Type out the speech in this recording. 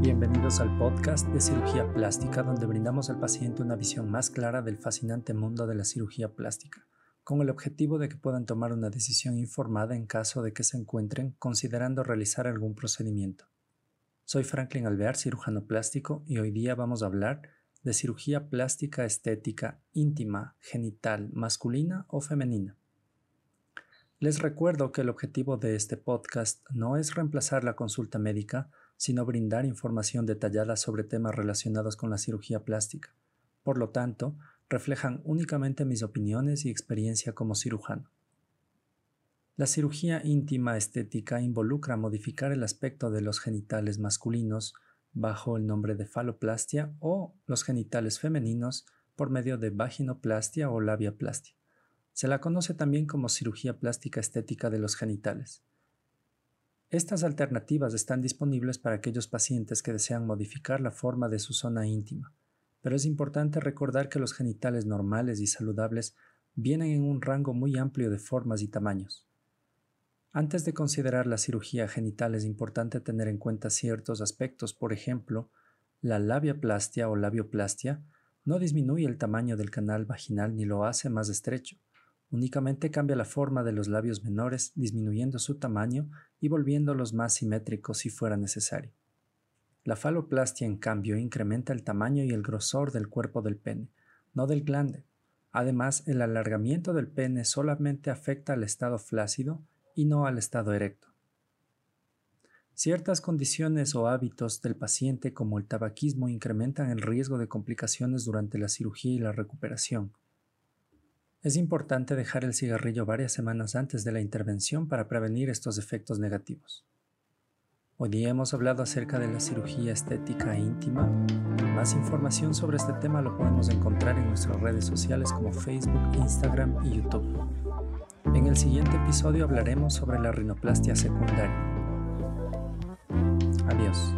Bienvenidos al podcast de cirugía plástica donde brindamos al paciente una visión más clara del fascinante mundo de la cirugía plástica con el objetivo de que puedan tomar una decisión informada en caso de que se encuentren considerando realizar algún procedimiento. Soy Franklin Alvear, cirujano plástico, y hoy día vamos a hablar de cirugía plástica estética íntima, genital, masculina o femenina. Les recuerdo que el objetivo de este podcast no es reemplazar la consulta médica, sino brindar información detallada sobre temas relacionados con la cirugía plástica. Por lo tanto, reflejan únicamente mis opiniones y experiencia como cirujano. La cirugía íntima estética involucra modificar el aspecto de los genitales masculinos bajo el nombre de faloplastia o los genitales femeninos por medio de vaginoplastia o labiaplastia. Se la conoce también como cirugía plástica estética de los genitales. Estas alternativas están disponibles para aquellos pacientes que desean modificar la forma de su zona íntima, pero es importante recordar que los genitales normales y saludables vienen en un rango muy amplio de formas y tamaños. Antes de considerar la cirugía genital es importante tener en cuenta ciertos aspectos, por ejemplo, la labiaplastia o labioplastia no disminuye el tamaño del canal vaginal ni lo hace más estrecho, únicamente cambia la forma de los labios menores disminuyendo su tamaño y volviéndolos más simétricos si fuera necesario. La faloplastia, en cambio, incrementa el tamaño y el grosor del cuerpo del pene, no del glande. Además, el alargamiento del pene solamente afecta al estado flácido y no al estado erecto. Ciertas condiciones o hábitos del paciente como el tabaquismo incrementan el riesgo de complicaciones durante la cirugía y la recuperación. Es importante dejar el cigarrillo varias semanas antes de la intervención para prevenir estos efectos negativos. Hoy día hemos hablado acerca de la cirugía estética íntima. Más información sobre este tema lo podemos encontrar en nuestras redes sociales como Facebook, Instagram y YouTube. En el siguiente episodio hablaremos sobre la rinoplastia secundaria. Adiós.